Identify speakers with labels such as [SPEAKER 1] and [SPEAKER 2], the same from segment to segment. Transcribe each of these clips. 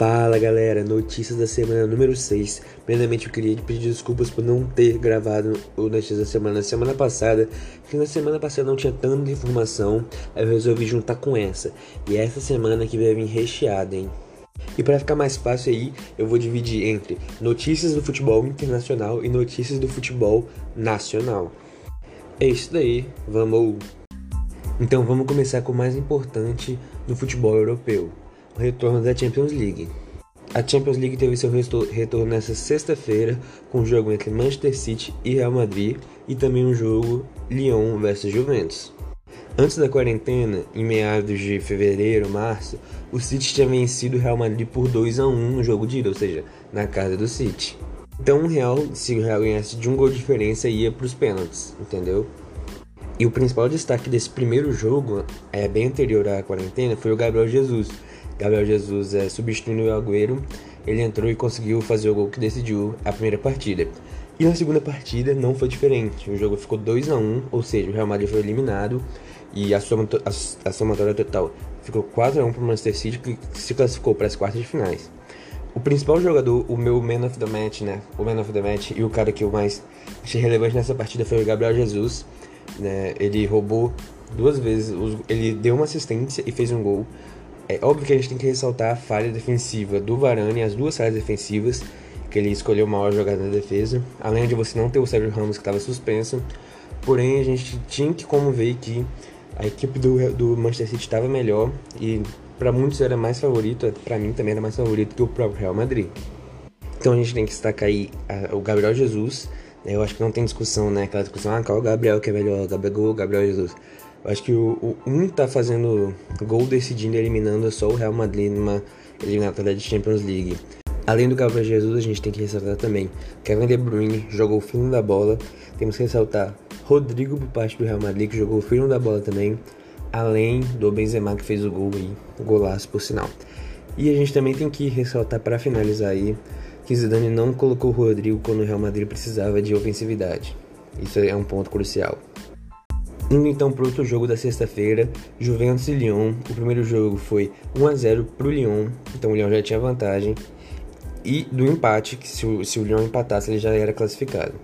[SPEAKER 1] Fala galera, notícias da semana número 6. Primeiramente eu queria pedir desculpas por não ter gravado o Notícias da Semana na semana passada, porque na semana passada não tinha tanta informação, aí eu resolvi juntar com essa. E essa semana que vai vir recheada, hein? E para ficar mais fácil aí, eu vou dividir entre notícias do futebol internacional e notícias do futebol nacional. É isso daí, vamos! Então vamos começar com o mais importante do futebol europeu retorno da Champions League. A Champions League teve seu retorno nesta sexta-feira com um jogo entre Manchester City e Real Madrid e também um jogo Lyon versus Juventus. Antes da quarentena, em meados de fevereiro, março, o City tinha vencido o Real Madrid por 2 a 1 no jogo de ida, ou seja, na casa do City. Então, o Real, se o Real ganhasse de um gol de diferença, ia para os pênaltis, entendeu? E o principal destaque desse primeiro jogo, é bem anterior à quarentena, foi o Gabriel Jesus, Gabriel Jesus é, substituindo o Agüero, ele entrou e conseguiu fazer o gol que decidiu a primeira partida. E na segunda partida não foi diferente, o jogo ficou 2 a 1 ou seja, o Real Madrid foi eliminado e a, soma, a, a somatória total ficou 4 a 1 para o Manchester City, que se classificou para as quartas de finais. O principal jogador, o meu man of the match, né? O man of the match e o cara que eu mais achei relevante nessa partida foi o Gabriel Jesus. Né? Ele roubou duas vezes, ele deu uma assistência e fez um gol. É óbvio que a gente tem que ressaltar a falha defensiva do Varane, as duas falhas defensivas, que ele escolheu o maior jogador da defesa, além de você não ter o Sérgio Ramos que estava suspenso. Porém, a gente tinha que como ver que a equipe do, do Manchester City estava melhor e para muitos era mais favorito, para mim também era mais favorito que o próprio Real Madrid. Então a gente tem que destacar aí a, o Gabriel Jesus. Eu acho que não tem discussão, né? Aquela discussão, ah, qual o Gabriel que é melhor, Gabriel, Gabriel Jesus. Eu acho que o, o um tá fazendo gol decidindo e eliminando só o Real Madrid numa eliminatória de Champions League. Além do Gabriel Jesus, a gente tem que ressaltar também Kevin De Bruyne jogou o fino da bola. Temos que ressaltar Rodrigo por parte do Real Madrid que jogou o fino da bola também. Além do Benzema que fez o gol aí, golaço por sinal. E a gente também tem que ressaltar para finalizar aí que Zidane não colocou o Rodrigo quando o Real Madrid precisava de ofensividade. Isso é um ponto crucial. Indo então para outro jogo da sexta-feira, Juventus e Lyon. O primeiro jogo foi 1 a 0 para o Lyon, então o Lyon já tinha vantagem. E do empate, que se o, se o Lyon empatasse, ele já era classificado.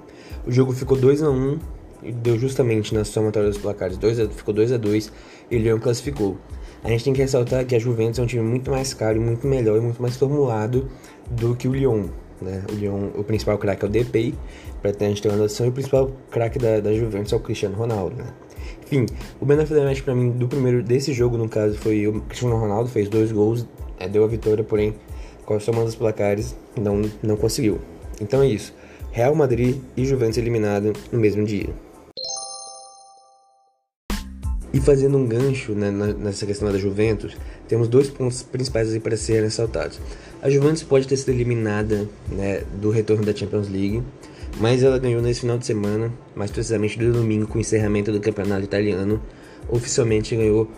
[SPEAKER 1] O jogo ficou 2 a 1 e deu justamente na somatória dos placares, 2 a, ficou 2 a 2 e o Lyon classificou. A gente tem que ressaltar que a Juventus é um time muito mais caro, muito melhor e muito mais formulado do que o Lyon. Né? O Lyon, o principal craque é o Depay, para a gente ter uma noção, e o principal craque da, da Juventus é o Cristiano Ronaldo. Né? Enfim, o of the Match pra mim do primeiro desse jogo, no caso, foi o Cristiano Ronaldo, fez dois gols, é, deu a vitória, porém, com a soma dos placares, não, não conseguiu. Então é isso. Real Madrid e Juventus eliminado no mesmo dia. E fazendo um gancho né, nessa questão da Juventus, temos dois pontos principais aí para serem ressaltados. A Juventus pode ter sido eliminada né, do retorno da Champions League, mas ela ganhou nesse final de semana, mais precisamente do domingo, com o encerramento do campeonato italiano. Oficialmente ganhou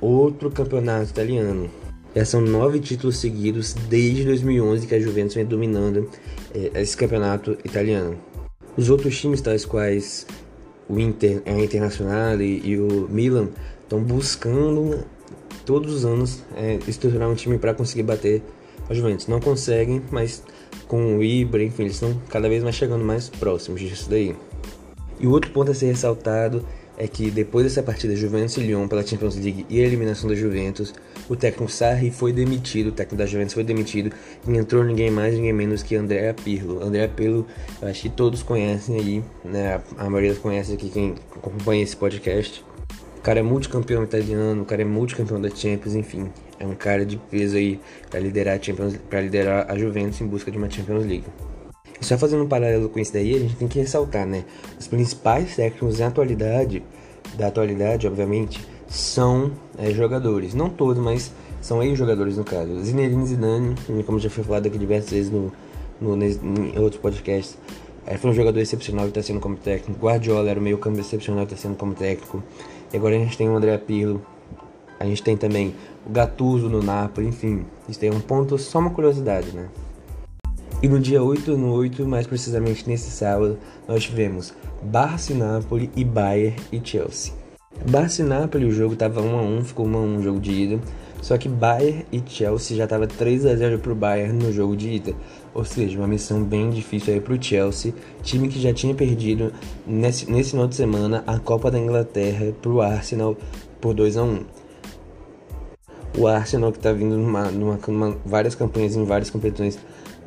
[SPEAKER 1] outro campeonato italiano. Já são nove títulos seguidos desde 2011 que a Juventus vem dominando eh, esse campeonato italiano. Os outros times, tais quais o Inter, a Internacional e, e o Milan, estão buscando todos os anos eh, estruturar um time para conseguir bater a Juventus. Não conseguem, mas com o Ibra, enfim, eles estão cada vez mais chegando mais próximos disso daí. E o outro ponto a ser ressaltado é que depois dessa partida Juventus e Lyon pela Champions League e a eliminação da Juventus, o técnico Sarri foi demitido, o técnico da Juventus foi demitido e entrou ninguém mais, ninguém menos que Andrea Pirlo. Andrea Pirlo, eu acho que todos conhecem aí, né? A maioria conhece aqui quem acompanha esse podcast. O cara é multicampeão italiano, o cara é multicampeão da Champions, enfim é um cara de peso aí para liderar a liderar a Juventus em busca de uma Champions League. E só fazendo um paralelo com isso daí, a gente tem que ressaltar, né? Os principais técnicos na atualidade, da atualidade, obviamente, são é, jogadores. Não todos, mas são ex-jogadores no caso. Zinedine Zidane, como já foi falado aqui diversas vezes no, no, em outros podcasts, é, foi um jogador excepcional e está sendo como técnico. Guardiola era o meio campo excepcional e está sendo como técnico. E agora a gente tem o André Pirlo, a gente tem também o Gattuso no Napoli, enfim. Isso tem um ponto, só uma curiosidade, né? E no dia 8 no 8, mais precisamente nesse sábado, nós tivemos Barça e Napoli e Bayern e Chelsea. Barça e Napoli, o jogo tava 1 a 1, ficou 1 a 1 o jogo de ida. Só que Bayern e Chelsea já estava 3 a 0 para o Bayern no jogo de ida. Ou seja, uma missão bem difícil aí para o Chelsea, time que já tinha perdido nesse, nesse final de semana a Copa da Inglaterra para o Arsenal por 2 a 1 O Arsenal que está vindo numa, numa, numa, várias campanhas em várias competições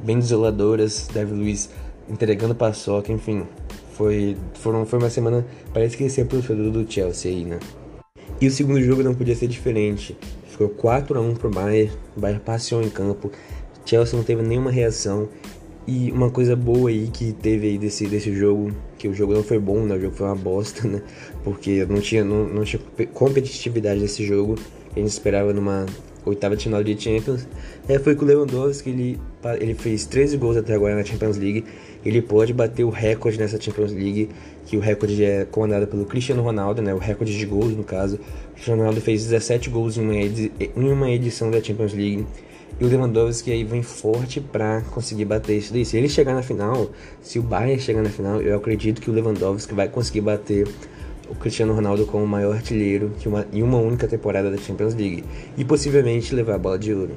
[SPEAKER 1] bem desoladoras, David Luiz entregando paçoca, enfim. Foi, foram, foi uma semana, que esse é pro torcedor do Chelsea aí, né? E o segundo jogo não podia ser diferente. Ficou 4 a 1 pro Bayern, o Bayern passeou em campo, Chelsea não teve nenhuma reação. E uma coisa boa aí que teve aí desse, desse jogo, que o jogo não foi bom, né? O jogo foi uma bosta, né? Porque não tinha, não, não tinha competitividade nesse jogo. A gente esperava numa oitava de final de Champions. É, foi com o Lewandowski, ele, ele fez 13 gols até agora na Champions League. Ele pode bater o recorde nessa Champions League, que o recorde é comandado pelo Cristiano Ronaldo, né? O recorde de gols, no caso. O Cristiano Ronaldo fez 17 gols em uma, em uma edição da Champions League. E o Lewandowski aí vem forte para conseguir bater isso daí. Se ele chegar na final, se o Bayern chegar na final, eu acredito que o Lewandowski vai conseguir bater o Cristiano Ronaldo como o maior artilheiro uma, em uma única temporada da Champions League e possivelmente levar a bola de ouro.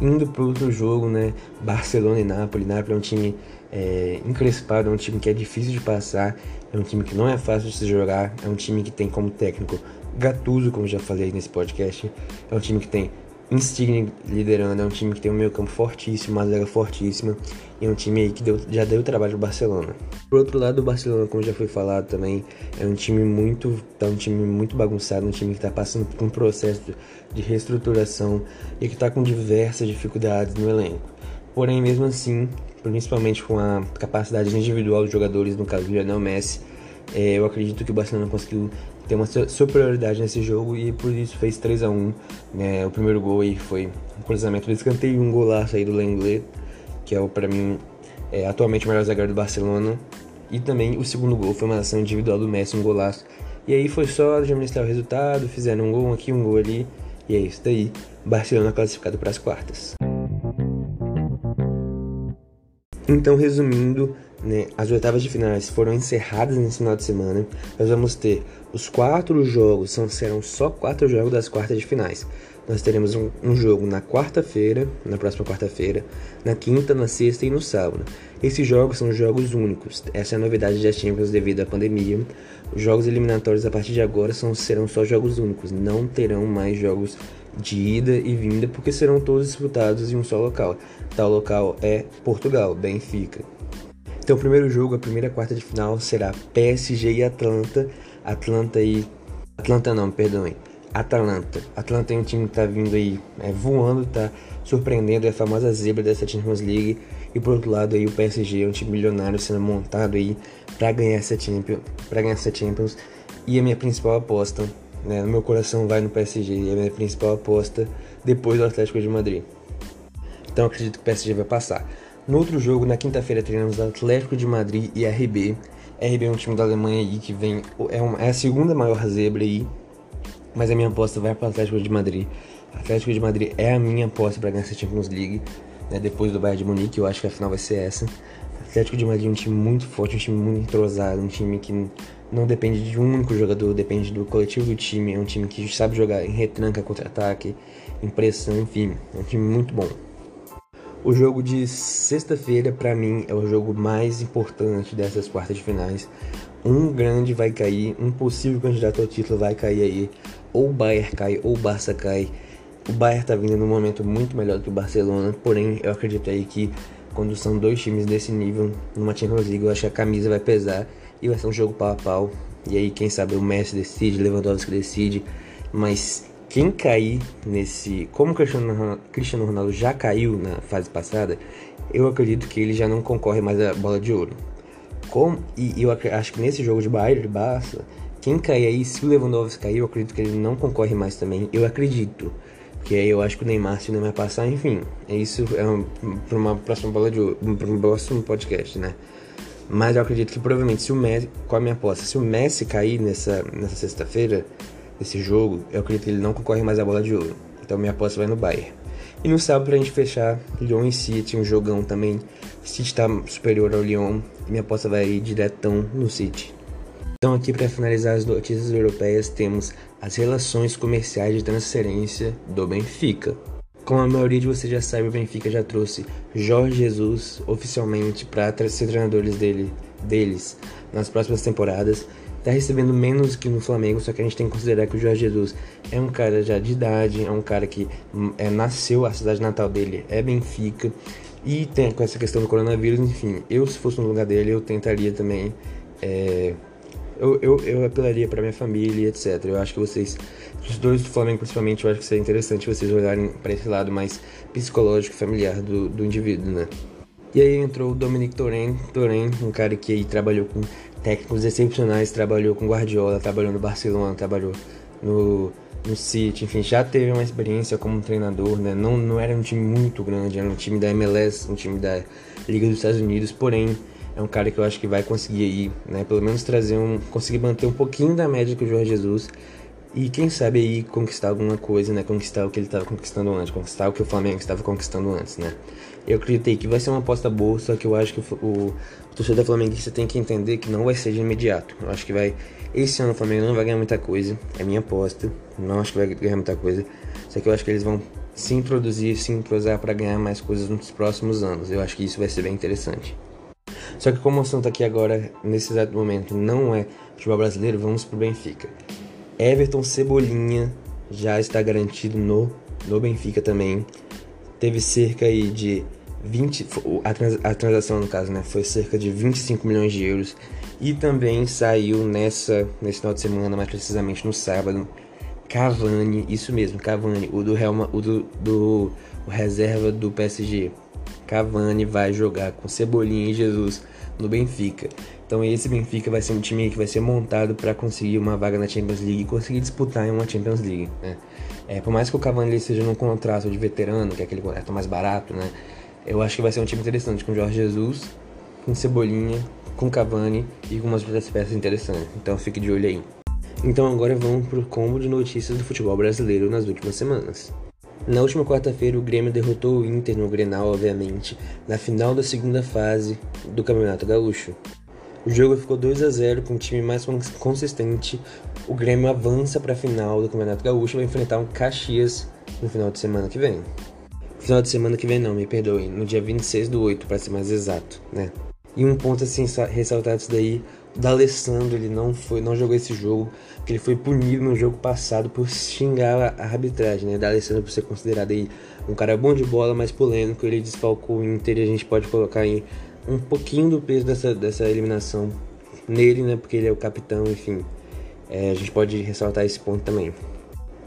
[SPEAKER 1] Indo para outro jogo, né? Barcelona e Napoli. Napoli é um time é, encrespado, é um time que é difícil de passar, é um time que não é fácil de se jogar, é um time que tem como técnico Gattuso, como já falei nesse podcast, é um time que tem Insigne liderando, é um time que tem um meio campo fortíssimo, uma zaga fortíssima, e é um time aí que deu, já deu trabalho pro Barcelona. Por outro lado, o Barcelona, como já foi falado também, é um time muito, tá um time muito bagunçado, um time que está passando por um processo de reestruturação e que está com diversas dificuldades no elenco. Porém, mesmo assim, principalmente com a capacidade individual dos jogadores, no caso do Lionel Messi, é, eu acredito que o Barcelona conseguiu ter uma superioridade nesse jogo e por isso fez 3 a 1 né? O primeiro gol aí foi um cruzamento do escanteio e um golaço aí do Lenglet, que é o para mim é, atualmente o melhor zagueiro do Barcelona. E também o segundo gol foi uma ação individual do Messi, um golaço. E aí foi só administrar o resultado, fizeram um gol aqui, um gol ali. E é isso daí. Barcelona classificado para as quartas. Então, resumindo, né, as oitavas de finais foram encerradas nesse final de semana. Nós vamos ter os quatro jogos, são, serão só quatro jogos das quartas de finais. Nós teremos um, um jogo na quarta-feira, na próxima quarta-feira, na quinta, na sexta e no sábado. Esses jogos são jogos únicos. Essa é a novidade das Champions devido à pandemia. Os jogos eliminatórios a partir de agora são, serão só jogos únicos. Não terão mais jogos de ida e vinda, porque serão todos disputados em um só local. Tal local é Portugal, Benfica. Então, o primeiro jogo, a primeira quarta de final, será PSG e Atlanta. Atlanta e. Atlanta não, perdoem. Atalanta. Atlanta é um time que tá vindo aí é, voando, tá surpreendendo, é a famosa zebra dessa Champions League. E por outro lado aí o PSG é um time milionário sendo montado aí para ganhar essa Champions, para ganhar essa Champions. E a minha principal aposta né? No meu coração vai no PSG e a minha principal aposta depois do Atlético de Madrid. Então acredito que o PSG vai passar. No outro jogo, na quinta-feira, treinamos Atlético de Madrid e RB. RB é um time da Alemanha aí que vem. É, uma, é a segunda maior zebra aí. Mas a minha aposta vai para o Atlético de Madrid. Atlético de Madrid é a minha aposta para ganhar essa Champions League. Né, depois do Bayern de Munique, eu acho que a final vai ser essa. Atlético de Madrid é um time muito forte, um time muito entrosado, um time que não depende de um único jogador, depende do coletivo do time. É um time que sabe jogar em retranca, contra-ataque, em pressão, enfim, é um time muito bom. O jogo de sexta-feira, para mim, é o jogo mais importante dessas quartas de finais. Um grande vai cair, um possível candidato ao título vai cair aí. Ou o Bayern cai, ou o Barça cai. O Bayern tá vindo num momento muito melhor do que o Barcelona, porém eu acredito aí que quando são dois times desse nível, numa Champions League, eu acho que a camisa vai pesar e vai ser um jogo pau a pau. E aí, quem sabe o Messi decide, Lewandowski decide. Mas quem cair nesse. Como o Cristiano, Ronaldo já caiu na fase passada, eu acredito que ele já não concorre mais à bola de ouro. Como, e eu acho que nesse jogo de Bayern, de Barça, quem cair aí, se o Lewandowski cair, eu acredito que ele não concorre mais também. Eu acredito. Que aí eu acho que o Neymar se não vai passar, enfim. Isso é um, para uma próxima bola de ouro, para um próximo podcast, né? Mas eu acredito que provavelmente se o Messi, qual a minha aposta? Se o Messi cair nessa, nessa sexta-feira, nesse jogo, eu acredito que ele não concorre mais à bola de ouro. Então minha aposta vai no Bayern. E no sábado pra gente fechar, Lyon e City, um jogão também. City tá superior ao Lyon, minha aposta vai ir diretão no City. Então, aqui para finalizar as notícias europeias, temos as relações comerciais de transferência do Benfica. Como a maioria de vocês já sabe, o Benfica já trouxe Jorge Jesus oficialmente para ser treinadores dele, deles nas próximas temporadas. Está recebendo menos que no Flamengo, só que a gente tem que considerar que o Jorge Jesus é um cara já de idade, é um cara que hum, é, nasceu, a cidade natal dele é Benfica. E tem com essa questão do coronavírus, enfim, eu se fosse no lugar dele, eu tentaria também. É, eu, eu, eu apelaria para minha família, etc. Eu acho que vocês, os dois do Flamengo principalmente, eu acho que seria interessante vocês olharem para esse lado mais psicológico e familiar do, do indivíduo, né? E aí entrou o Dominic Torren, Torren, um cara que aí trabalhou com técnicos excepcionais, trabalhou com Guardiola, trabalhou no Barcelona, trabalhou no no City, enfim, já teve uma experiência como treinador, né? Não, não era um time muito grande, era um time da MLS, um time da Liga dos Estados Unidos, porém é um cara que eu acho que vai conseguir aí, né? Pelo menos trazer um, conseguir manter um pouquinho da média que o Jorge Jesus e quem sabe aí conquistar alguma coisa, né? Conquistar o que ele estava conquistando antes, conquistar o que o Flamengo estava conquistando antes, né? Eu acreditei que vai ser uma aposta boa, só que eu acho que o, torcedor flamenguista tem que entender que não vai ser de imediato. Eu acho que vai esse ano o Flamengo não vai ganhar muita coisa, é minha aposta. Não acho que vai ganhar muita coisa. Só que eu acho que eles vão se introduzir, se entrosar para ganhar mais coisas nos próximos anos. Eu acho que isso vai ser bem interessante. Só que como o assunto aqui agora, nesse exato momento, não é futebol brasileiro, vamos pro Benfica. Everton Cebolinha já está garantido no, no Benfica também. Teve cerca aí de 20. A, trans, a transação, no caso, né? Foi cerca de 25 milhões de euros. E também saiu nessa, nesse final de semana, mais precisamente no sábado, Cavani, isso mesmo, Cavani, o do Real, o do, do o reserva do PSG. Cavani vai jogar com Cebolinha e Jesus no Benfica. Então esse Benfica vai ser um time que vai ser montado para conseguir uma vaga na Champions League e conseguir disputar em uma Champions League. Né? É, por mais que o Cavani seja num contrato de veterano, que é aquele contrato mais barato, né? Eu acho que vai ser um time interessante com Jorge Jesus, com Cebolinha, com Cavani e com umas outras peças interessantes. Então fique de olho aí. Então agora vamos pro combo de notícias do futebol brasileiro nas últimas semanas. Na última quarta-feira, o Grêmio derrotou o Inter no Grenal, obviamente, na final da segunda fase do Campeonato Gaúcho. O jogo ficou 2 a 0 com o time mais consistente. O Grêmio avança para a final do Campeonato Gaúcho e vai enfrentar um Caxias no final de semana que vem. Final de semana que vem não, me perdoe, no dia 26 do 8, para ser mais exato, né? E um ponto assim ressaltado isso daí, o D'Alessandro, ele não foi, não jogou esse jogo, porque ele foi punido no jogo passado por xingar a arbitragem, né? D'Alessandro por ser considerado aí um cara bom de bola, mas polêmico, ele desfalcou o Inter e a gente pode colocar aí um pouquinho do peso dessa, dessa eliminação nele, né? Porque ele é o capitão, enfim. É, a gente pode ressaltar esse ponto também.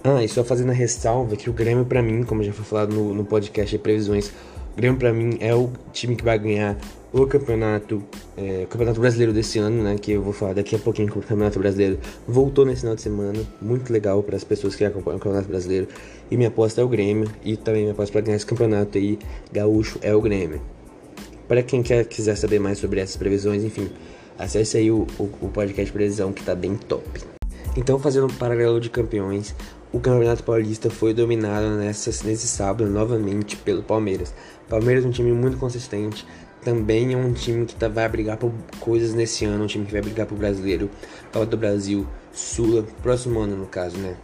[SPEAKER 1] Ah, e só fazendo a ressalva que o Grêmio, para mim, como já foi falado no, no podcast de previsões, o Grêmio, para mim, é o time que vai ganhar o campeonato, é, o campeonato brasileiro desse ano, né? Que eu vou falar daqui a pouquinho que o campeonato brasileiro voltou nesse final de semana, muito legal para as pessoas que acompanham o campeonato brasileiro. E minha aposta é o Grêmio e também minha aposta para ganhar esse campeonato aí gaúcho é o Grêmio. Para quem quer quiser saber mais sobre essas previsões, enfim, acesse aí o, o, o podcast de previsão que tá bem top. Então, fazendo um paralelo de campeões, o Campeonato Paulista foi dominado nessa, nesse sábado novamente pelo Palmeiras. Palmeiras é um time muito consistente, também é um time que tá, vai brigar por coisas nesse ano, um time que vai brigar pro brasileiro, Copa do Brasil, Sula, próximo ano no caso, né?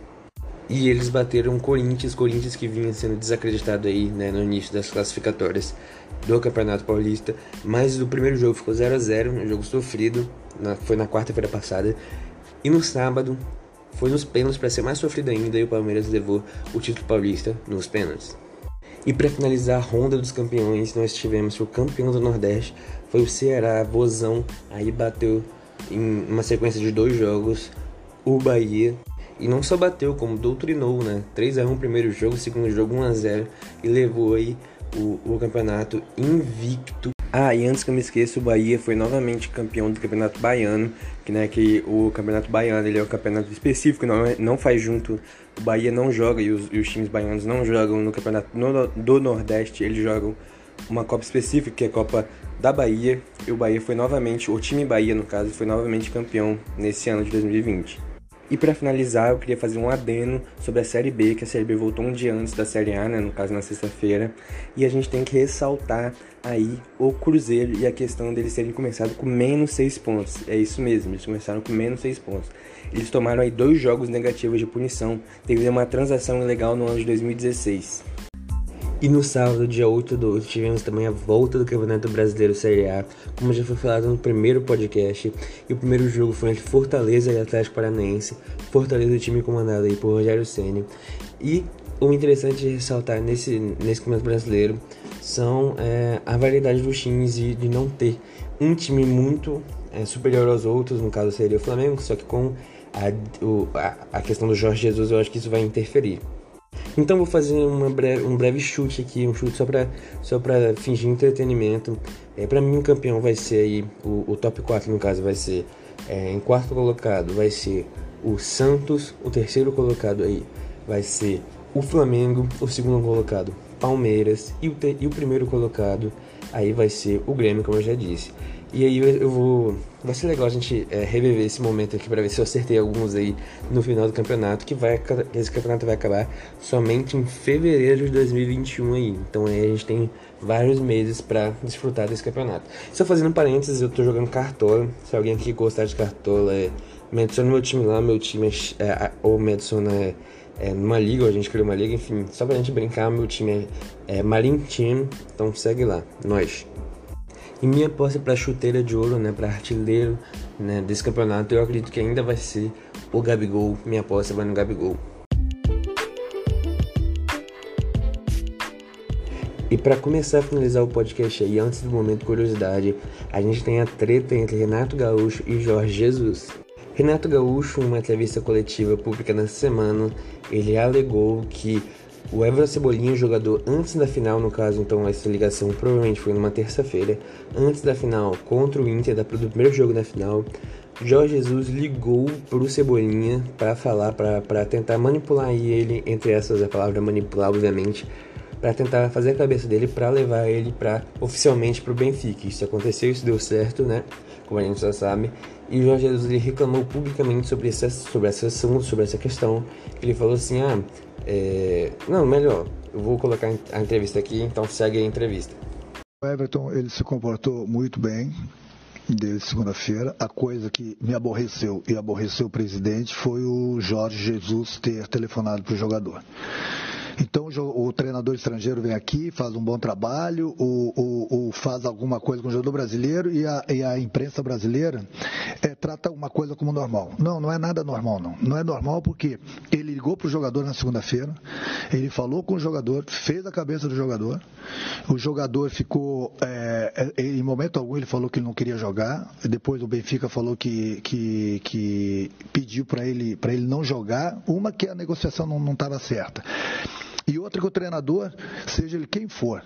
[SPEAKER 1] E eles bateram Corinthians, Corinthians que vinha sendo desacreditado aí, né, no início das classificatórias do Campeonato Paulista. Mas o primeiro jogo ficou 0 a 0 um jogo sofrido, na, foi na quarta-feira passada. E no sábado foi nos pênaltis para ser mais sofrido ainda e o Palmeiras levou o título paulista nos pênaltis. E para finalizar a ronda dos campeões, nós tivemos o campeão do Nordeste, foi o Ceará, Vozão, aí bateu em uma sequência de dois jogos o Bahia. E não só bateu, como doutrinou, né? 3 a 1 primeiro jogo, segundo jogo 1 a 0 e levou aí o, o campeonato invicto ah, e antes que eu me esqueça, o Bahia foi novamente campeão do Campeonato Baiano, que, né, que o Campeonato Baiano ele é um campeonato específico, não, não faz junto, o Bahia não joga e os, e os times baianos não jogam no Campeonato no, do Nordeste, eles jogam uma Copa específica, que é a Copa da Bahia, e o Bahia foi novamente, o time Bahia no caso, foi novamente campeão nesse ano de 2020.
[SPEAKER 2] E para finalizar, eu queria fazer um adeno sobre a Série B, que a Série B voltou um dia antes da Série A, né, no caso na sexta-feira, e a gente tem que ressaltar aí o Cruzeiro e a questão deles terem começado com menos 6 pontos. É isso mesmo, eles começaram com menos 6 pontos. Eles tomaram aí dois jogos negativos de punição devido a uma transação ilegal no ano de 2016.
[SPEAKER 1] E no sábado, dia 8 do 8, tivemos também a volta do Campeonato Brasileiro Série A, como já foi falado no primeiro podcast. E o primeiro jogo foi entre Fortaleza e Atlético Paranaense. Fortaleza, o time comandado aí por Rogério Ceni. E o interessante de ressaltar nesse, nesse Campeonato Brasileiro são é, a variedade dos times e de não ter um time muito é, superior aos outros, no caso seria o Flamengo, só que com a, o, a, a questão do Jorge Jesus eu acho que isso vai interferir. Então vou fazer breve, um breve chute aqui, um chute só para só pra fingir entretenimento. É, para mim o campeão vai ser aí, o, o top 4 no caso vai ser, é, em quarto colocado vai ser o Santos, o terceiro colocado aí vai ser o Flamengo, o segundo colocado Palmeiras e o, te, e o primeiro colocado aí vai ser o Grêmio, como eu já disse. E aí eu vou. Vai ser legal a gente é, reviver esse momento aqui para ver se eu acertei alguns aí no final do campeonato, que vai esse campeonato vai acabar somente em fevereiro de 2021 aí. Então aí a gente tem vários meses para desfrutar desse campeonato. Só fazendo parênteses, eu tô jogando cartola. Se alguém aqui gostar de cartola, é, me adiciona meu time lá, meu time é, é, ou me adiciona é, é, numa liga, a gente criou uma liga, enfim, só pra gente brincar, meu time é, é Team, então segue lá, nós. E minha aposta para chuteira de ouro, né, para artilheiro né, desse campeonato, eu acredito que ainda vai ser o Gabigol. Minha aposta vai no Gabigol. E para começar a finalizar o podcast aí, antes do momento curiosidade, a gente tem a treta entre Renato Gaúcho e Jorge Jesus. Renato Gaúcho, em uma entrevista coletiva pública nessa semana, ele alegou que o Everton Cebolinha, jogador antes da final, no caso, então essa ligação provavelmente foi numa terça-feira, antes da final contra o Inter, do primeiro jogo da final, Jorge Jesus ligou pro Cebolinha para falar, para tentar manipular ele, entre essas a palavra manipular, obviamente, para tentar fazer a cabeça dele para levar ele para oficialmente pro Benfica. Isso aconteceu, isso deu certo, né? Como a gente já sabe. E o Jorge Jesus ele reclamou publicamente sobre essa, sobre essa sobre essa questão. Ele falou assim: ah, é... Não, melhor, eu vou colocar a entrevista aqui, então segue a entrevista.
[SPEAKER 3] O Everton ele se comportou muito bem desde segunda-feira. A coisa que me aborreceu e aborreceu o presidente foi o Jorge Jesus ter telefonado para o jogador. Então o, treinador estrangeiro vem aqui, faz um bom trabalho, o, faz alguma coisa com o jogador brasileiro e a, e a imprensa brasileira é, trata uma coisa como normal. Não, não é nada normal, não. Não é normal porque ele ligou para o jogador na segunda-feira, ele falou com o jogador, fez a cabeça do jogador, o jogador ficou, é em momento algum ele falou que ele não queria jogar, depois o Benfica falou que, que, que pediu para ele, ele não jogar, uma que a negociação não estava certa. E outra que o treinador, seja ele quem for,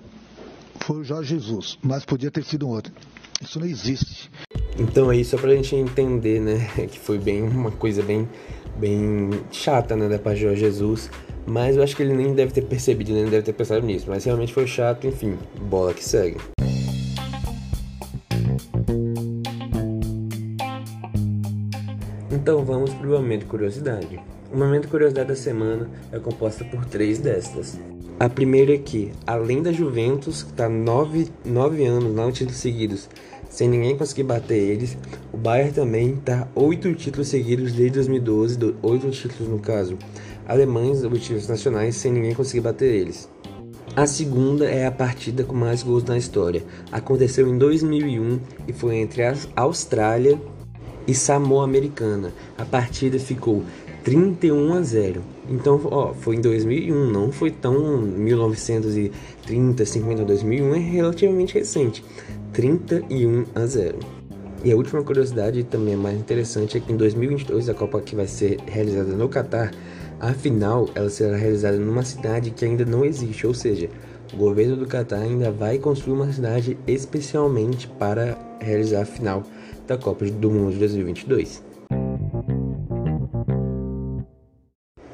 [SPEAKER 3] foi o Jorge Jesus, mas podia ter sido um outro. Isso não existe.
[SPEAKER 1] Então aí só pra gente entender, né, que foi bem uma coisa bem bem chata, né, da parte de Jorge Jesus, mas eu acho que ele nem deve ter percebido, nem deve ter pensado nisso, mas realmente foi chato, enfim, bola que segue. Então vamos para o momento curiosidade. O momento curiosidade da semana é composta por três destas. A primeira é que, além da Juventus, que está nove, nove anos, nove títulos seguidos, sem ninguém conseguir bater eles, o Bayern também está oito títulos seguidos desde 2012, oito títulos no caso, alemães, objetivos nacionais, sem ninguém conseguir bater eles. A segunda é a partida com mais gols na história. Aconteceu em 2001 e foi entre a Austrália e Samoa Americana. A partida ficou 31 a 0. Então, ó, foi em 2001, não foi tão 1930, 50, 2001 é relativamente recente. 31 a 0. E a última curiosidade, também mais interessante, é que em 2022, a Copa que vai ser realizada no Catar, a final ela será realizada numa cidade que ainda não existe, ou seja, o governo do Catar ainda vai construir uma cidade especialmente para realizar a final da Copa do Mundo de 2022.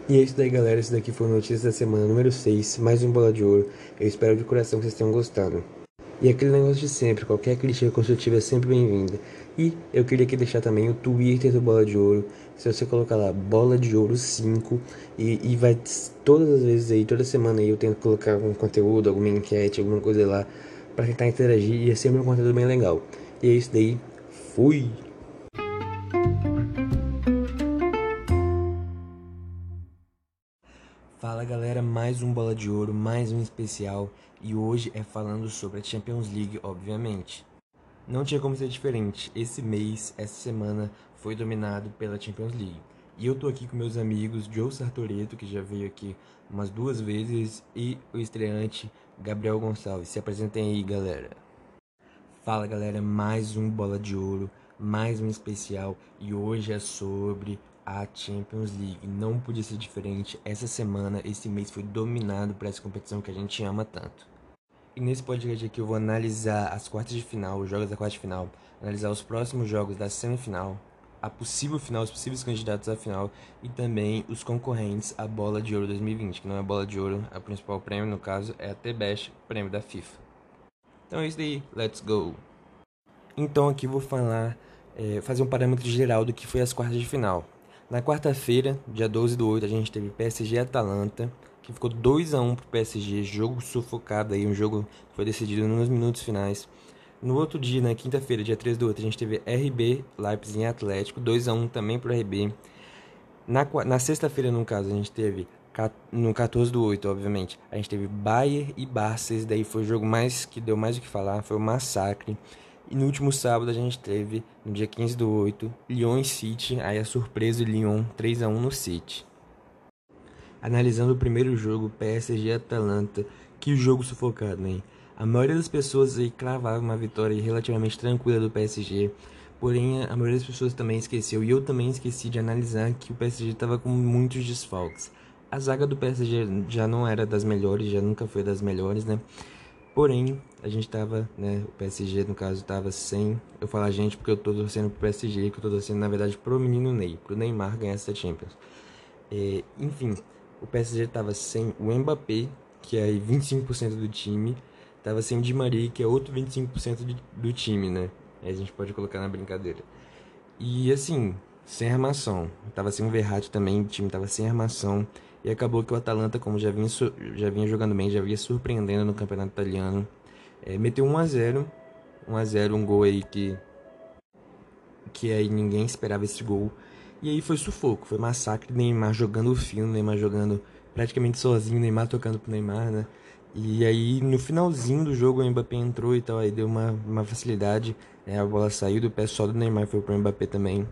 [SPEAKER 1] E é isso daí, galera. Esse daqui foi o Notícias da Semana número 6, mais um Bola de Ouro. Eu espero de coração que vocês tenham gostado. E aquele negócio de sempre, qualquer crítica construtiva é sempre bem-vinda. E eu queria aqui deixar também o Twitter do Bola de Ouro. Se você colocar lá Bola de Ouro 5 e, e vai todas as vezes aí, toda semana aí eu tento colocar algum conteúdo, alguma enquete, alguma coisa lá para tentar interagir e é sempre um conteúdo bem legal. E é isso daí. Fui! Fala galera, mais um Bola de Ouro, mais um especial e hoje é falando sobre a Champions League, obviamente. Não tinha como ser diferente, esse mês, essa semana foi dominado pela Champions League. E eu tô aqui com meus amigos Joe Sartoreto, que já veio aqui umas duas vezes, e o estreante Gabriel Gonçalves. Se apresentem aí, galera. Fala galera, mais um Bola de Ouro, mais um especial e hoje é sobre a Champions League. Não podia ser diferente. Essa semana, esse mês foi dominado por essa competição que a gente ama tanto. E nesse podcast aqui eu vou analisar as quartas de final, os jogos da quarta de final, analisar os próximos jogos da semifinal, a possível final, os possíveis candidatos à final e também os concorrentes à Bola de Ouro 2020, que não é a Bola de Ouro, é o principal prêmio, no caso é a T-Best, prêmio da FIFA. Então é isso aí, let's go! Então aqui vou falar, é, fazer um parâmetro geral do que foi as quartas de final. Na quarta-feira, dia 12 do 8, a gente teve PSG Atalanta, que ficou 2 a 1 pro PSG, jogo sufocado aí, um jogo que foi decidido nos minutos finais. No outro dia, na quinta-feira, dia 13 do 8, a gente teve RB, Leipzig e Atlético, 2 a 1 também pro RB. Na, na sexta-feira, no caso, a gente teve no 14 do 8, obviamente. A gente teve Bayern e Barça, esse daí foi o jogo mais que deu mais o que falar, foi um massacre. E no último sábado a gente teve, no dia 15 do 8, Lyon e City, aí a surpresa Lyon 3 a 1 no City. Analisando o primeiro jogo, PSG e Atalanta, que jogo sufocado, né? A maioria das pessoas aí cravava uma vitória relativamente tranquila do PSG, porém a maioria das pessoas também esqueceu, e eu também esqueci de analisar que o PSG estava com muitos desfalques. A zaga do PSG já não era das melhores, já nunca foi das melhores, né? Porém, a gente tava, né, o PSG no caso tava sem, eu falo a gente porque eu tô torcendo pro PSG, que eu tô torcendo na verdade pro menino Ney, pro Neymar ganhar essa Champions. É, enfim, o PSG tava sem o Mbappé, que é 25% do time, tava sem o Di Maria, que é outro 25% do time, né? Aí a gente pode colocar na brincadeira. E assim, sem armação. Tava sem o Verratti também, o time tava sem armação. E acabou que o Atalanta, como já vinha, já vinha jogando bem, já vinha surpreendendo no campeonato italiano, é, meteu 1 a 0 1 a 0 um gol aí que que aí ninguém esperava esse gol. E aí foi sufoco, foi massacre, Neymar jogando o fino, Neymar jogando praticamente sozinho, Neymar tocando pro Neymar, né? E aí no finalzinho do jogo o Mbappé entrou e tal, aí deu uma, uma facilidade, né? a bola saiu do pé só do Neymar, foi pro Mbappé também.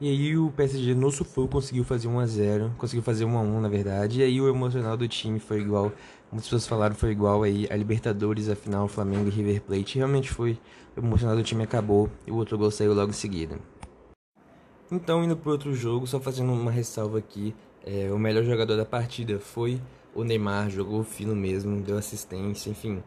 [SPEAKER 1] E aí o PSG no sufoco conseguiu fazer 1 a 0 conseguiu fazer 1 a 1 na verdade. E aí o emocional do time foi igual, muitas pessoas falaram foi igual aí a Libertadores, a final Flamengo e River Plate. Realmente foi, o emocional do time acabou e o outro gol saiu logo em seguida. Então indo pro outro jogo, só fazendo uma ressalva aqui, é, o melhor jogador da partida foi o Neymar, jogou fino mesmo, deu assistência, enfim.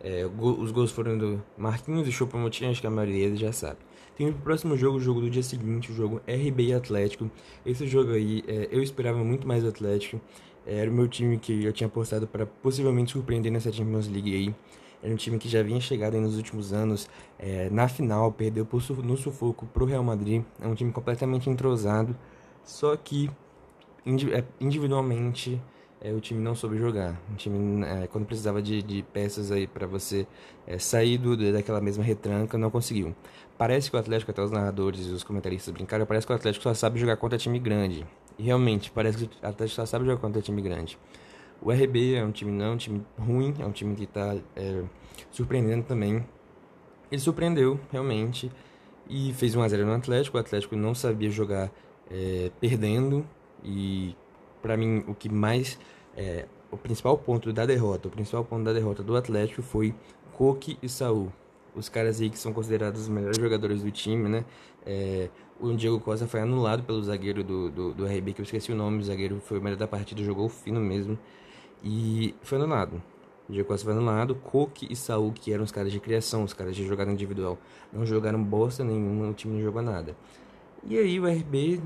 [SPEAKER 1] É, os gols foram do Marquinhos e Choupo-Moting, acho que a maioria já sabe. Tem o próximo jogo, o jogo do dia seguinte, o jogo RB Atlético. Esse jogo aí, é, eu esperava muito mais Atlético. Era o meu time que eu tinha apostado para possivelmente surpreender nessa Champions League aí. Era um time que já vinha chegado nos últimos anos é, na final, perdeu por, no sufoco pro Real Madrid. É um time completamente entrosado, só que é, individualmente é, o time não soube jogar. O time, é, quando precisava de, de peças aí para você é, sair do, daquela mesma retranca, não conseguiu. Parece que o Atlético, até os narradores e os comentaristas brincaram, parece que o Atlético só sabe jogar contra time grande. Realmente, parece que o Atlético só sabe jogar contra time grande. O RB é um time não, um time ruim, é um time que está é, surpreendendo também. Ele surpreendeu, realmente, e fez 1x0 no Atlético. O Atlético não sabia jogar é, perdendo, e para mim o que mais é, o principal ponto da derrota, o principal ponto da derrota do Atlético foi Coque e Saul. Os caras aí que são considerados os melhores jogadores do time, né? É, o Diego Costa foi anulado pelo zagueiro do, do, do RB, que eu esqueci o nome, o zagueiro foi o melhor da partida, jogou fino mesmo. E foi anulado. O Diego Costa foi anulado. Coque e Saul, que eram os caras de criação, os caras de jogada individual, não jogaram bosta nenhuma, o time não jogou nada. E aí o RB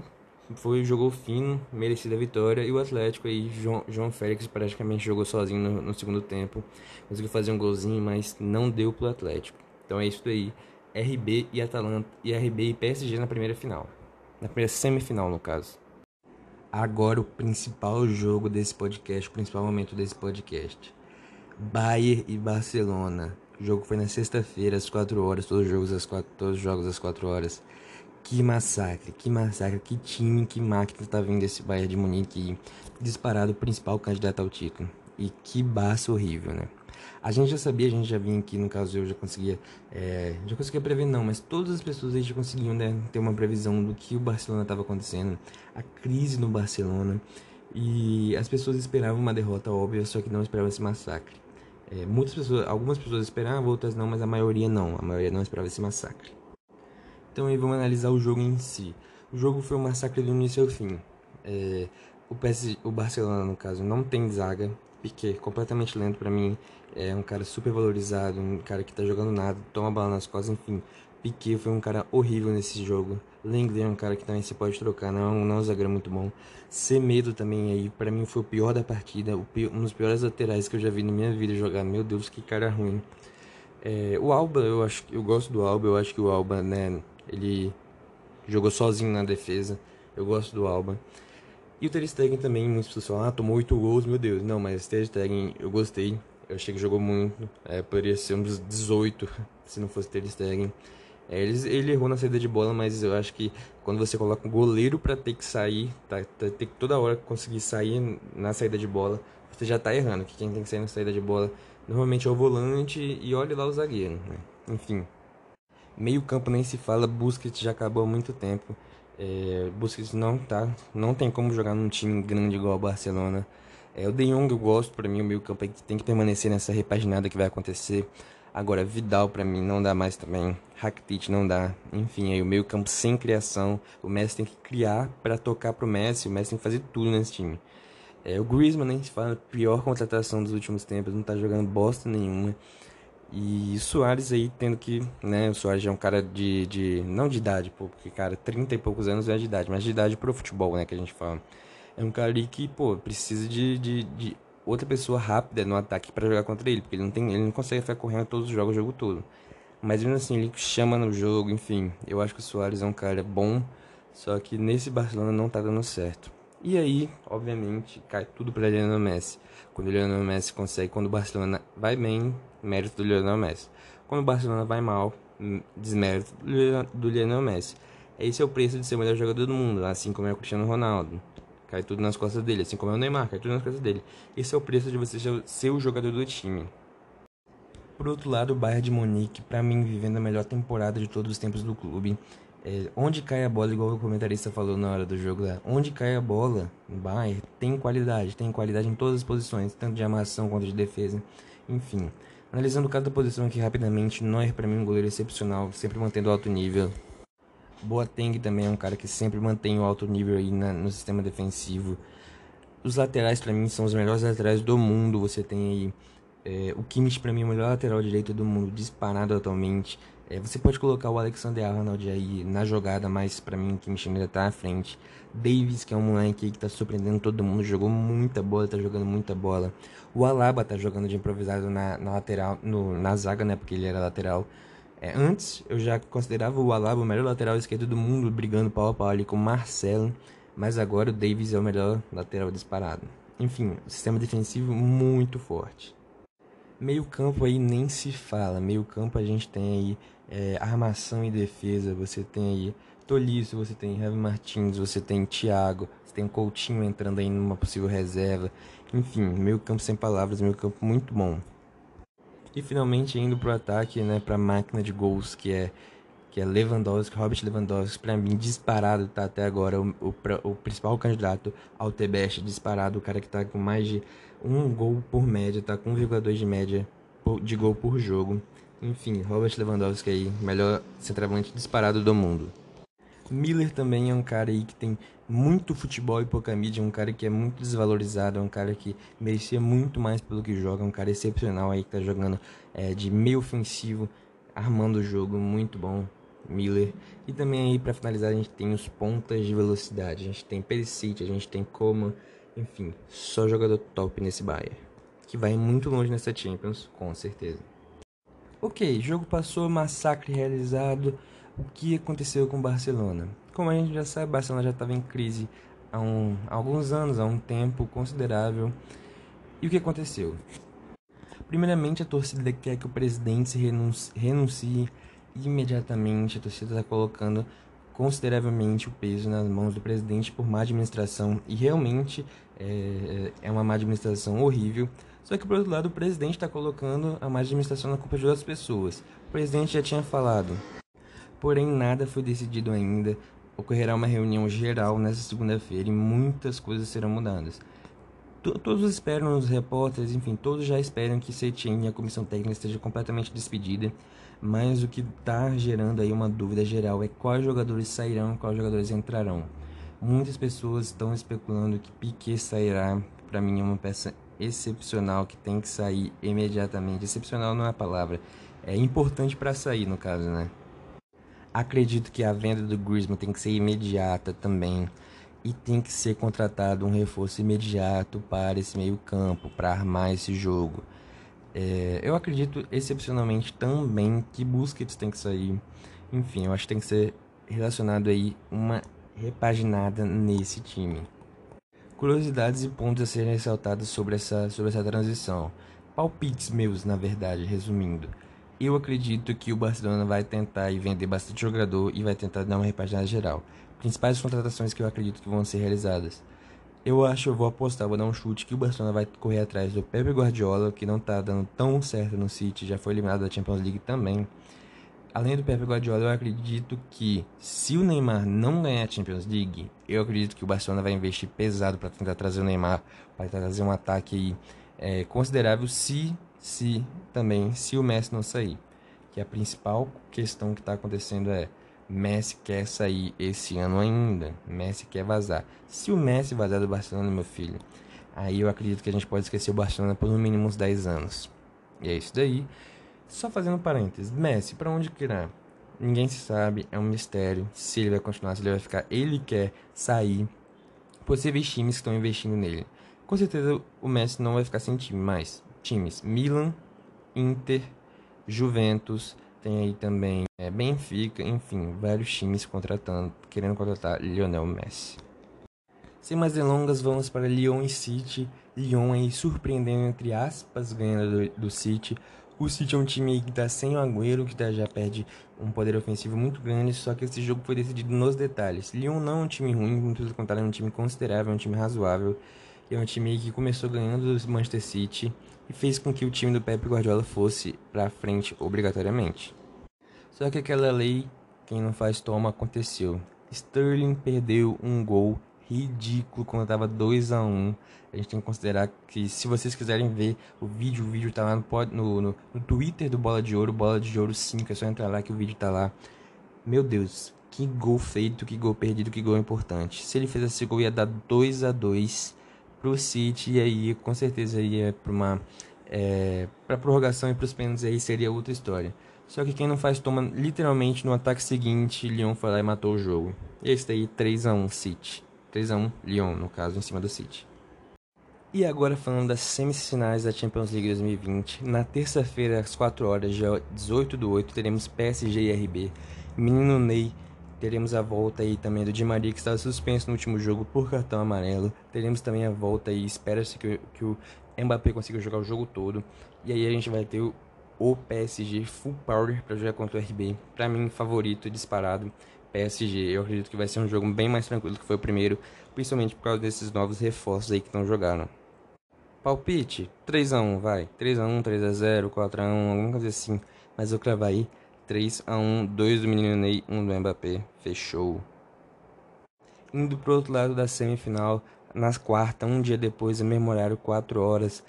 [SPEAKER 1] foi jogou fino, merecida a vitória. E o Atlético aí, João, João Félix praticamente jogou sozinho no, no, segundo tempo. Conseguiu fazer um golzinho, mas não deu pro Atlético. Então é isso aí. RB e Atalanta e RB e PSG na primeira final. Na primeira semifinal, no caso. Agora o principal jogo desse podcast, o principal momento desse podcast. Bayern e Barcelona. O jogo foi na sexta-feira, às 4 horas, todos os jogos às 4, todos os jogos às 4 horas. Que massacre, que massacre, que time, que máquina tá vindo esse Bayern de Munique disparado o principal candidato ao título. E que baço horrível, né? A gente já sabia, a gente já vinha aqui, no caso eu já conseguia, é, já conseguia prever não, mas todas as pessoas aí já conseguiam né, ter uma previsão do que o Barcelona estava acontecendo, a crise no Barcelona, e as pessoas esperavam uma derrota óbvia, só que não esperavam esse massacre. É, muitas pessoas, algumas pessoas esperavam, outras não, mas a maioria não, a maioria não esperava esse massacre. Então aí vamos analisar o jogo em si. O jogo foi um massacre do início ao fim. É, o, o Barcelona, no caso, não tem zaga, Piquet, completamente lento para mim. É um cara super valorizado, um cara que tá jogando nada, toma a bola nas costas, enfim. Piquet foi um cara horrível nesse jogo. Lenglet é um cara que também se pode trocar, não, não é um zagueiro muito bom. Semedo também aí, para mim foi o pior da partida, pior, um dos piores laterais que eu já vi na minha vida jogar. Meu Deus, que cara ruim. É, o Alba, eu acho eu gosto do Alba, eu acho que o Alba, né, ele jogou sozinho na defesa. Eu gosto do Alba. E o Ter Stegen também, muitas pessoas falam, ah, tomou 8 gols, meu Deus. Não, mas o Ter Stegen, eu gostei. Eu achei que jogou muito. É, poderia ser dos 18, se não fosse Ter Stegen. É, ele, ele errou na saída de bola, mas eu acho que quando você coloca um goleiro para ter que sair, tá, tá, ter que toda hora conseguir sair na saída de bola, você já tá errando. Que quem tem que sair na saída de bola normalmente é o volante e olha lá o zagueiro. Né? Enfim. Meio campo nem se fala, Busquets já acabou há muito tempo. É, Busquets não tá, não tem como jogar num time grande igual o Barcelona. É, o De Jong eu gosto, para mim o meio campo tem que permanecer nessa repaginada que vai acontecer. Agora Vidal para mim não dá mais também, Rakitic não dá. Enfim, aí o meio campo sem criação, o Messi tem que criar para tocar pro Messi, o Messi tem que fazer tudo nesse time. É, o Griezmann nem se fala, pior contratação dos últimos tempos, não tá jogando bosta nenhuma. E o Soares aí tendo que, né, o Soares é um cara de, de não de idade, pô, porque cara, 30 e poucos anos é de idade, mas de idade pro futebol, né, que a gente fala. É um cara ali que, pô, precisa de, de, de outra pessoa rápida no ataque para jogar contra ele, porque ele não tem, ele não consegue ficar correndo todos os jogos o jogo todo. Mas mesmo assim, ele chama no jogo, enfim. Eu acho que o Soares é um cara bom, só que nesse Barcelona não tá dando certo. E aí, obviamente, cai tudo para Lionel Messi. Quando o Lionel Messi consegue, quando o Barcelona vai bem, mérito do Lionel Messi. Quando o Barcelona vai mal, hum, desmérito do Lionel Messi. Esse é o preço de ser o melhor jogador do mundo, assim como é o Cristiano Ronaldo. Cai tudo nas costas dele, assim como é o Neymar, cai tudo nas costas dele. Esse é o preço de você ser o jogador do time. Por outro lado, o Bayern de Munique, para mim, vivendo a melhor temporada de todos os tempos do clube. É, onde cai a bola, igual o comentarista falou na hora do jogo lá, onde cai a bola Bayern tem qualidade, tem qualidade em todas as posições, tanto de armação quanto de defesa, enfim. Analisando cada posição aqui rapidamente, Neuer para mim um goleiro excepcional, sempre mantendo alto nível. Boateng também é um cara que sempre mantém o alto nível aí na, no sistema defensivo. Os laterais para mim são os melhores laterais do mundo. Você tem aí é, o Kimmich para mim é o melhor lateral direito do mundo, disparado atualmente. É, você pode colocar o Alexander Arnold aí na jogada, mas para mim o Kimmich ainda tá à frente. Davis, que é um moleque aí que tá surpreendendo todo mundo, jogou muita bola, tá jogando muita bola. O Alaba tá jogando de improvisado na, na lateral, no, na zaga, né, porque ele era lateral. É, antes, eu já considerava o Alaba o melhor lateral esquerdo do mundo, brigando pau a pau ali com o Marcelo, mas agora o Davis é o melhor lateral disparado. Enfim, sistema defensivo muito forte. Meio campo aí nem se fala. Meio campo a gente tem aí é, armação e defesa. Você tem aí Tolisso, você tem Heavy Martins, você tem Thiago, você tem Coutinho entrando aí numa possível reserva. Enfim, meio campo sem palavras, meio campo muito bom. E finalmente indo pro ataque, né, pra máquina de gols que é que é Lewandowski, Robert Lewandowski, para mim disparado tá até agora o, o, o principal candidato ao T-Best, disparado, o cara que tá com mais de um gol por média, tá com 1,2 de média de gol por jogo. Enfim, Robert Lewandowski aí, melhor centroavante disparado do mundo. Miller também é um cara aí que tem muito futebol e pouca mídia, um cara que é muito desvalorizado, é um cara que merecia muito mais pelo que joga, um cara excepcional aí que tá jogando é, de meio ofensivo, armando o jogo, muito bom. Miller. E também aí para finalizar a gente tem os pontas de velocidade. A gente tem Perisic, a gente tem Coman, enfim, só jogador top nesse Bayern. Que vai muito longe nessa Champions, com certeza. Ok, jogo passou, massacre realizado. O que aconteceu com o Barcelona? Como a gente já sabe, Barcelona já estava em crise há, um, há alguns anos, há um tempo considerável. E o que aconteceu? Primeiramente, a torcida quer que o presidente se renuncie, renuncie imediatamente. A torcida está colocando consideravelmente o peso nas mãos do presidente por má administração e realmente é, é uma má administração horrível. Só que, por outro lado, o presidente está colocando a má administração na culpa de outras pessoas. O presidente já tinha falado. Porém, nada foi decidido ainda. Ocorrerá uma reunião geral nesta segunda-feira e muitas coisas serão mudadas. Todos esperam, os repórteres, enfim, todos já esperam que Setien e a comissão técnica esteja completamente despedida. Mas o que está gerando aí uma dúvida geral é quais jogadores sairão, quais jogadores entrarão. Muitas pessoas estão especulando que Piquet sairá. Para mim é uma peça excepcional que tem que sair imediatamente. Excepcional não é a palavra, é importante para sair no caso, né? Acredito que a venda do Griezmann tem que ser imediata também e tem que ser contratado um reforço imediato para esse meio campo, para armar esse jogo. É, eu acredito excepcionalmente também que Busquets tem que sair. Enfim, eu acho que tem que ser relacionado aí uma repaginada nesse time. Curiosidades e pontos a serem ressaltados sobre essa, sobre essa transição. Palpites meus, na verdade, resumindo. Eu acredito que o Barcelona vai tentar e vender bastante jogador e vai tentar dar uma repaginada geral. Principais contratações que eu acredito que vão ser realizadas. Eu acho, eu vou apostar, vou dar um chute que o Barcelona vai correr atrás do Pepe Guardiola, que não tá dando tão certo no City, já foi eliminado da Champions League também. Além do Pepe Guardiola, eu acredito que se o Neymar não ganhar a Champions League, eu acredito que o Barcelona vai investir pesado para tentar trazer o Neymar, para trazer um ataque aí, é, considerável se, se também, se o Messi não sair. Que a principal questão que está acontecendo é Messi quer sair esse ano ainda. Messi quer vazar. Se o Messi vazar do Barcelona, meu filho, aí eu acredito que a gente pode esquecer o Barcelona por no mínimo uns 10 anos. E é isso daí. Só fazendo parênteses, Messi, para onde que irá? Ninguém se sabe, é um mistério. Se ele vai continuar, se ele vai ficar. Ele quer sair. Possíveis times que estão investindo nele. Com certeza o Messi não vai ficar sem time, mas times Milan, Inter, Juventus, tem aí também é, Benfica, enfim, vários times contratando, querendo contratar Lionel Messi. Sem mais delongas, vamos para Lyon e City. Lyon aí surpreendendo, entre aspas, ganhando do, do City. O City é um time que está sem o Agüero, que tá, já perde um poder ofensivo muito grande, só que esse jogo foi decidido nos detalhes. Lyon não é um time ruim, muito pelo contrário, é um time considerável, é um time razoável. É um time que começou ganhando do Manchester City e fez com que o time do Pep Guardiola fosse para frente obrigatoriamente. Só que aquela lei, quem não faz toma, aconteceu. Sterling perdeu um gol ridículo quando estava 2 a 1 um. A gente tem que considerar que se vocês quiserem ver o vídeo, o vídeo tá lá no, no, no, no Twitter do Bola de Ouro, Bola de Ouro 5, é só entrar lá que o vídeo tá lá. Meu Deus, que gol feito, que gol perdido, que gol importante. Se ele fez esse gol ia dar 2 a 2 pro City e aí com certeza ia para uma é, para prorrogação e para os pênaltis aí seria outra história. Só que quem não faz toma literalmente no ataque seguinte, Lyon foi lá e matou o jogo. Esse daí 3 a 1 City. 3 a 1 Lyon, no caso, em cima do City. E agora falando das semifinais da Champions League 2020, na terça-feira às 4 horas, dia 18 do 8, teremos PSG e RB. Menino Ney Teremos a volta aí também do Di Maria, que estava suspenso no último jogo por cartão amarelo. Teremos também a volta aí, espera-se que, que o Mbappé consiga jogar o jogo todo. E aí a gente vai ter o, o PSG full power para jogar contra o RB. Para mim, favorito, disparado, PSG. Eu acredito que vai ser um jogo bem mais tranquilo que foi o primeiro, principalmente por causa desses novos reforços aí que estão jogando. Palpite, 3x1, vai. 3x1, 3x0, 4x1, alguma coisa assim. Mas eu cravar aí 3 a 1 2 do menino Ney, 1 do Mbappé. Fechou. Indo pro outro lado da semifinal, nas quarta, um dia depois, a mesmo horário, 4 horas.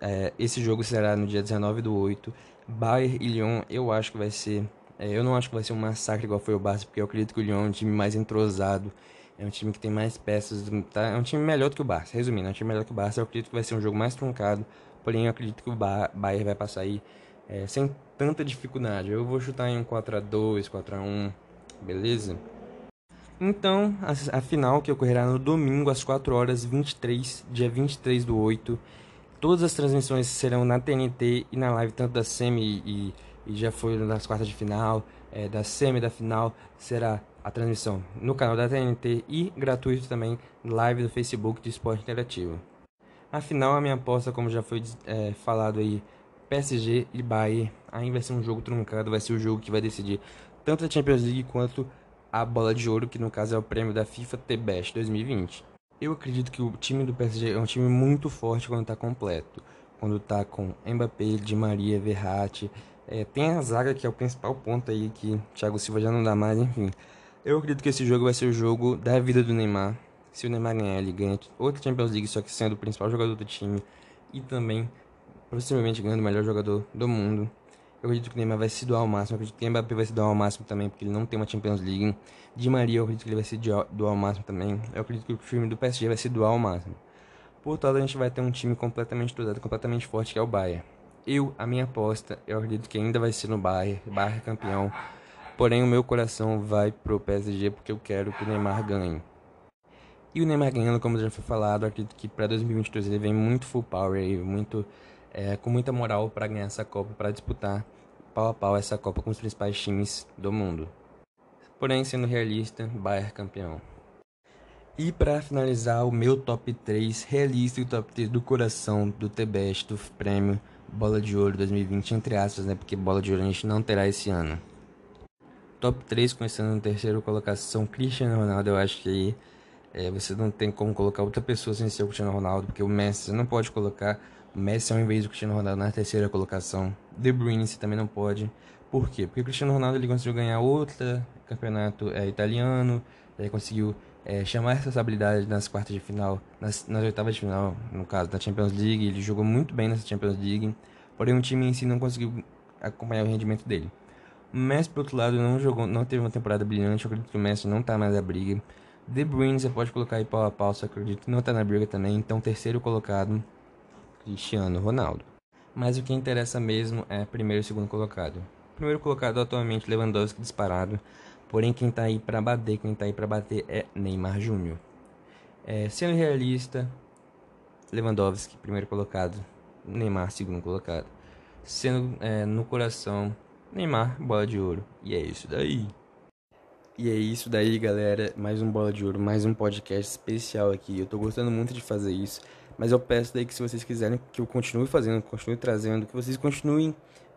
[SPEAKER 1] É, esse jogo será no dia 19 do 8. Bayern e Lyon, eu acho que vai ser. É, eu não acho que vai ser um massacre igual foi o Barça, porque eu acredito que o Lyon é um time mais entrosado. É um time que tem mais peças. Tá? É um time melhor do que o Barça. Resumindo, é um time melhor que o Barça. Eu acredito que vai ser um jogo mais truncado. Porém, eu acredito que o Bayern vai passar aí é, sem tanta dificuldade. Eu vou chutar em um 4x2, 4x1, beleza? Então, a, a, final que ocorrerá no domingo às 4 horas 23, dia 23 do 8. Todas as transmissões serão na TNT e na live, tanto da semi e, e já foi nas quartas de final, é, da semi da final, será a transmissão no canal da TNT e gratuito também live do Facebook de Esporte Interativo. Afinal, a minha aposta, como já foi é, falado aí, PSG e Bayern, aí vai ser um jogo truncado, vai ser o jogo que vai decidir tanto a Champions League quanto a bola de ouro, que no caso é o prêmio da FIFA T-Best 2020. Eu acredito que o time do PSG é um time muito forte quando está completo. Quando está com Mbappé, Di Maria, Verratti. É, tem a zaga que é o principal ponto aí que Thiago Silva já não dá mais, enfim. Eu acredito que esse jogo vai ser o jogo da vida do Neymar. Se o Neymar ganhar, ele ganha outra Champions League, só que sendo o principal jogador do time. E também, possivelmente, ganhando o melhor jogador do mundo. Eu acredito que o Neymar vai se doar ao máximo. Eu acredito que o Mbappé vai se doar ao máximo também, porque ele não tem uma Champions League. Di Maria, eu acredito que ele vai se doar ao máximo também. Eu acredito que o time do PSG vai se doar ao máximo. Por todo, a gente vai ter um time completamente estudado, completamente forte, que é o Bayern. Eu, a minha aposta, eu acredito que ainda vai ser no Bayern. Bayern campeão. Porém, o meu coração vai pro PSG porque eu quero que o Neymar ganhe. E o Neymar ganhando, como já foi falado, acredito que para 2022 ele vem muito full power, muito, é, com muita moral para ganhar essa Copa, para disputar pau a pau essa Copa com os principais times do mundo. Porém, sendo realista, Bayern campeão. E para finalizar, o meu top 3 realista e top 3 do coração do TBS do prêmio Bola de Ouro 2020, entre aspas, né? Porque Bola de Ouro a gente não terá esse ano. Top 3, começando na terceira colocação, Cristiano Ronaldo. Eu acho que é, você não tem como colocar outra pessoa sem ser o Cristiano Ronaldo, porque o Messi você não pode colocar Messi ao invés do Cristiano Ronaldo na terceira colocação. De Bruyne também não pode. Por quê? Porque o Cristiano Ronaldo ele conseguiu ganhar outro campeonato é, italiano, ele conseguiu é, chamar a responsabilidade nas quartas de final, nas, nas oitavas de final, no caso da Champions League, ele jogou muito bem nessa Champions League, porém o time em si não conseguiu acompanhar o rendimento dele. O Messi, por outro lado, não jogou, não teve uma temporada brilhante, eu acredito que o Messi não está mais na briga. De Bruyne você pode colocar aí pau a pau, só acredito que não está na briga também, então terceiro colocado, Cristiano Ronaldo. Mas o que interessa mesmo é primeiro e segundo colocado. Primeiro colocado atualmente Lewandowski disparado, porém quem tá aí para bater, quem tá aí para bater é Neymar Júnior. É, sendo realista, Lewandowski primeiro colocado, Neymar segundo colocado. Sendo é, no coração, Neymar bola de ouro. E é isso daí. E é isso daí, galera. Mais um bola de ouro, mais um podcast especial aqui. Eu tô gostando muito de fazer isso. Mas eu peço daí que se vocês quiserem que eu continue fazendo, continue trazendo, que vocês continuem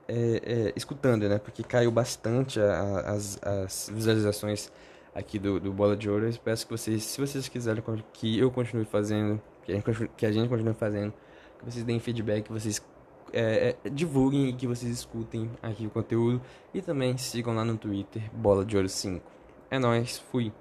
[SPEAKER 1] é, é, escutando, né? Porque caiu bastante a, a, as, as visualizações aqui do, do Bola de Ouro. Eu peço que vocês, se vocês quiserem que eu continue fazendo, que a gente, que a gente continue fazendo, que vocês deem feedback, que vocês é, é, divulguem e que vocês escutem aqui o conteúdo. E também sigam lá no Twitter, Bola de Ouro 5. É nóis, fui.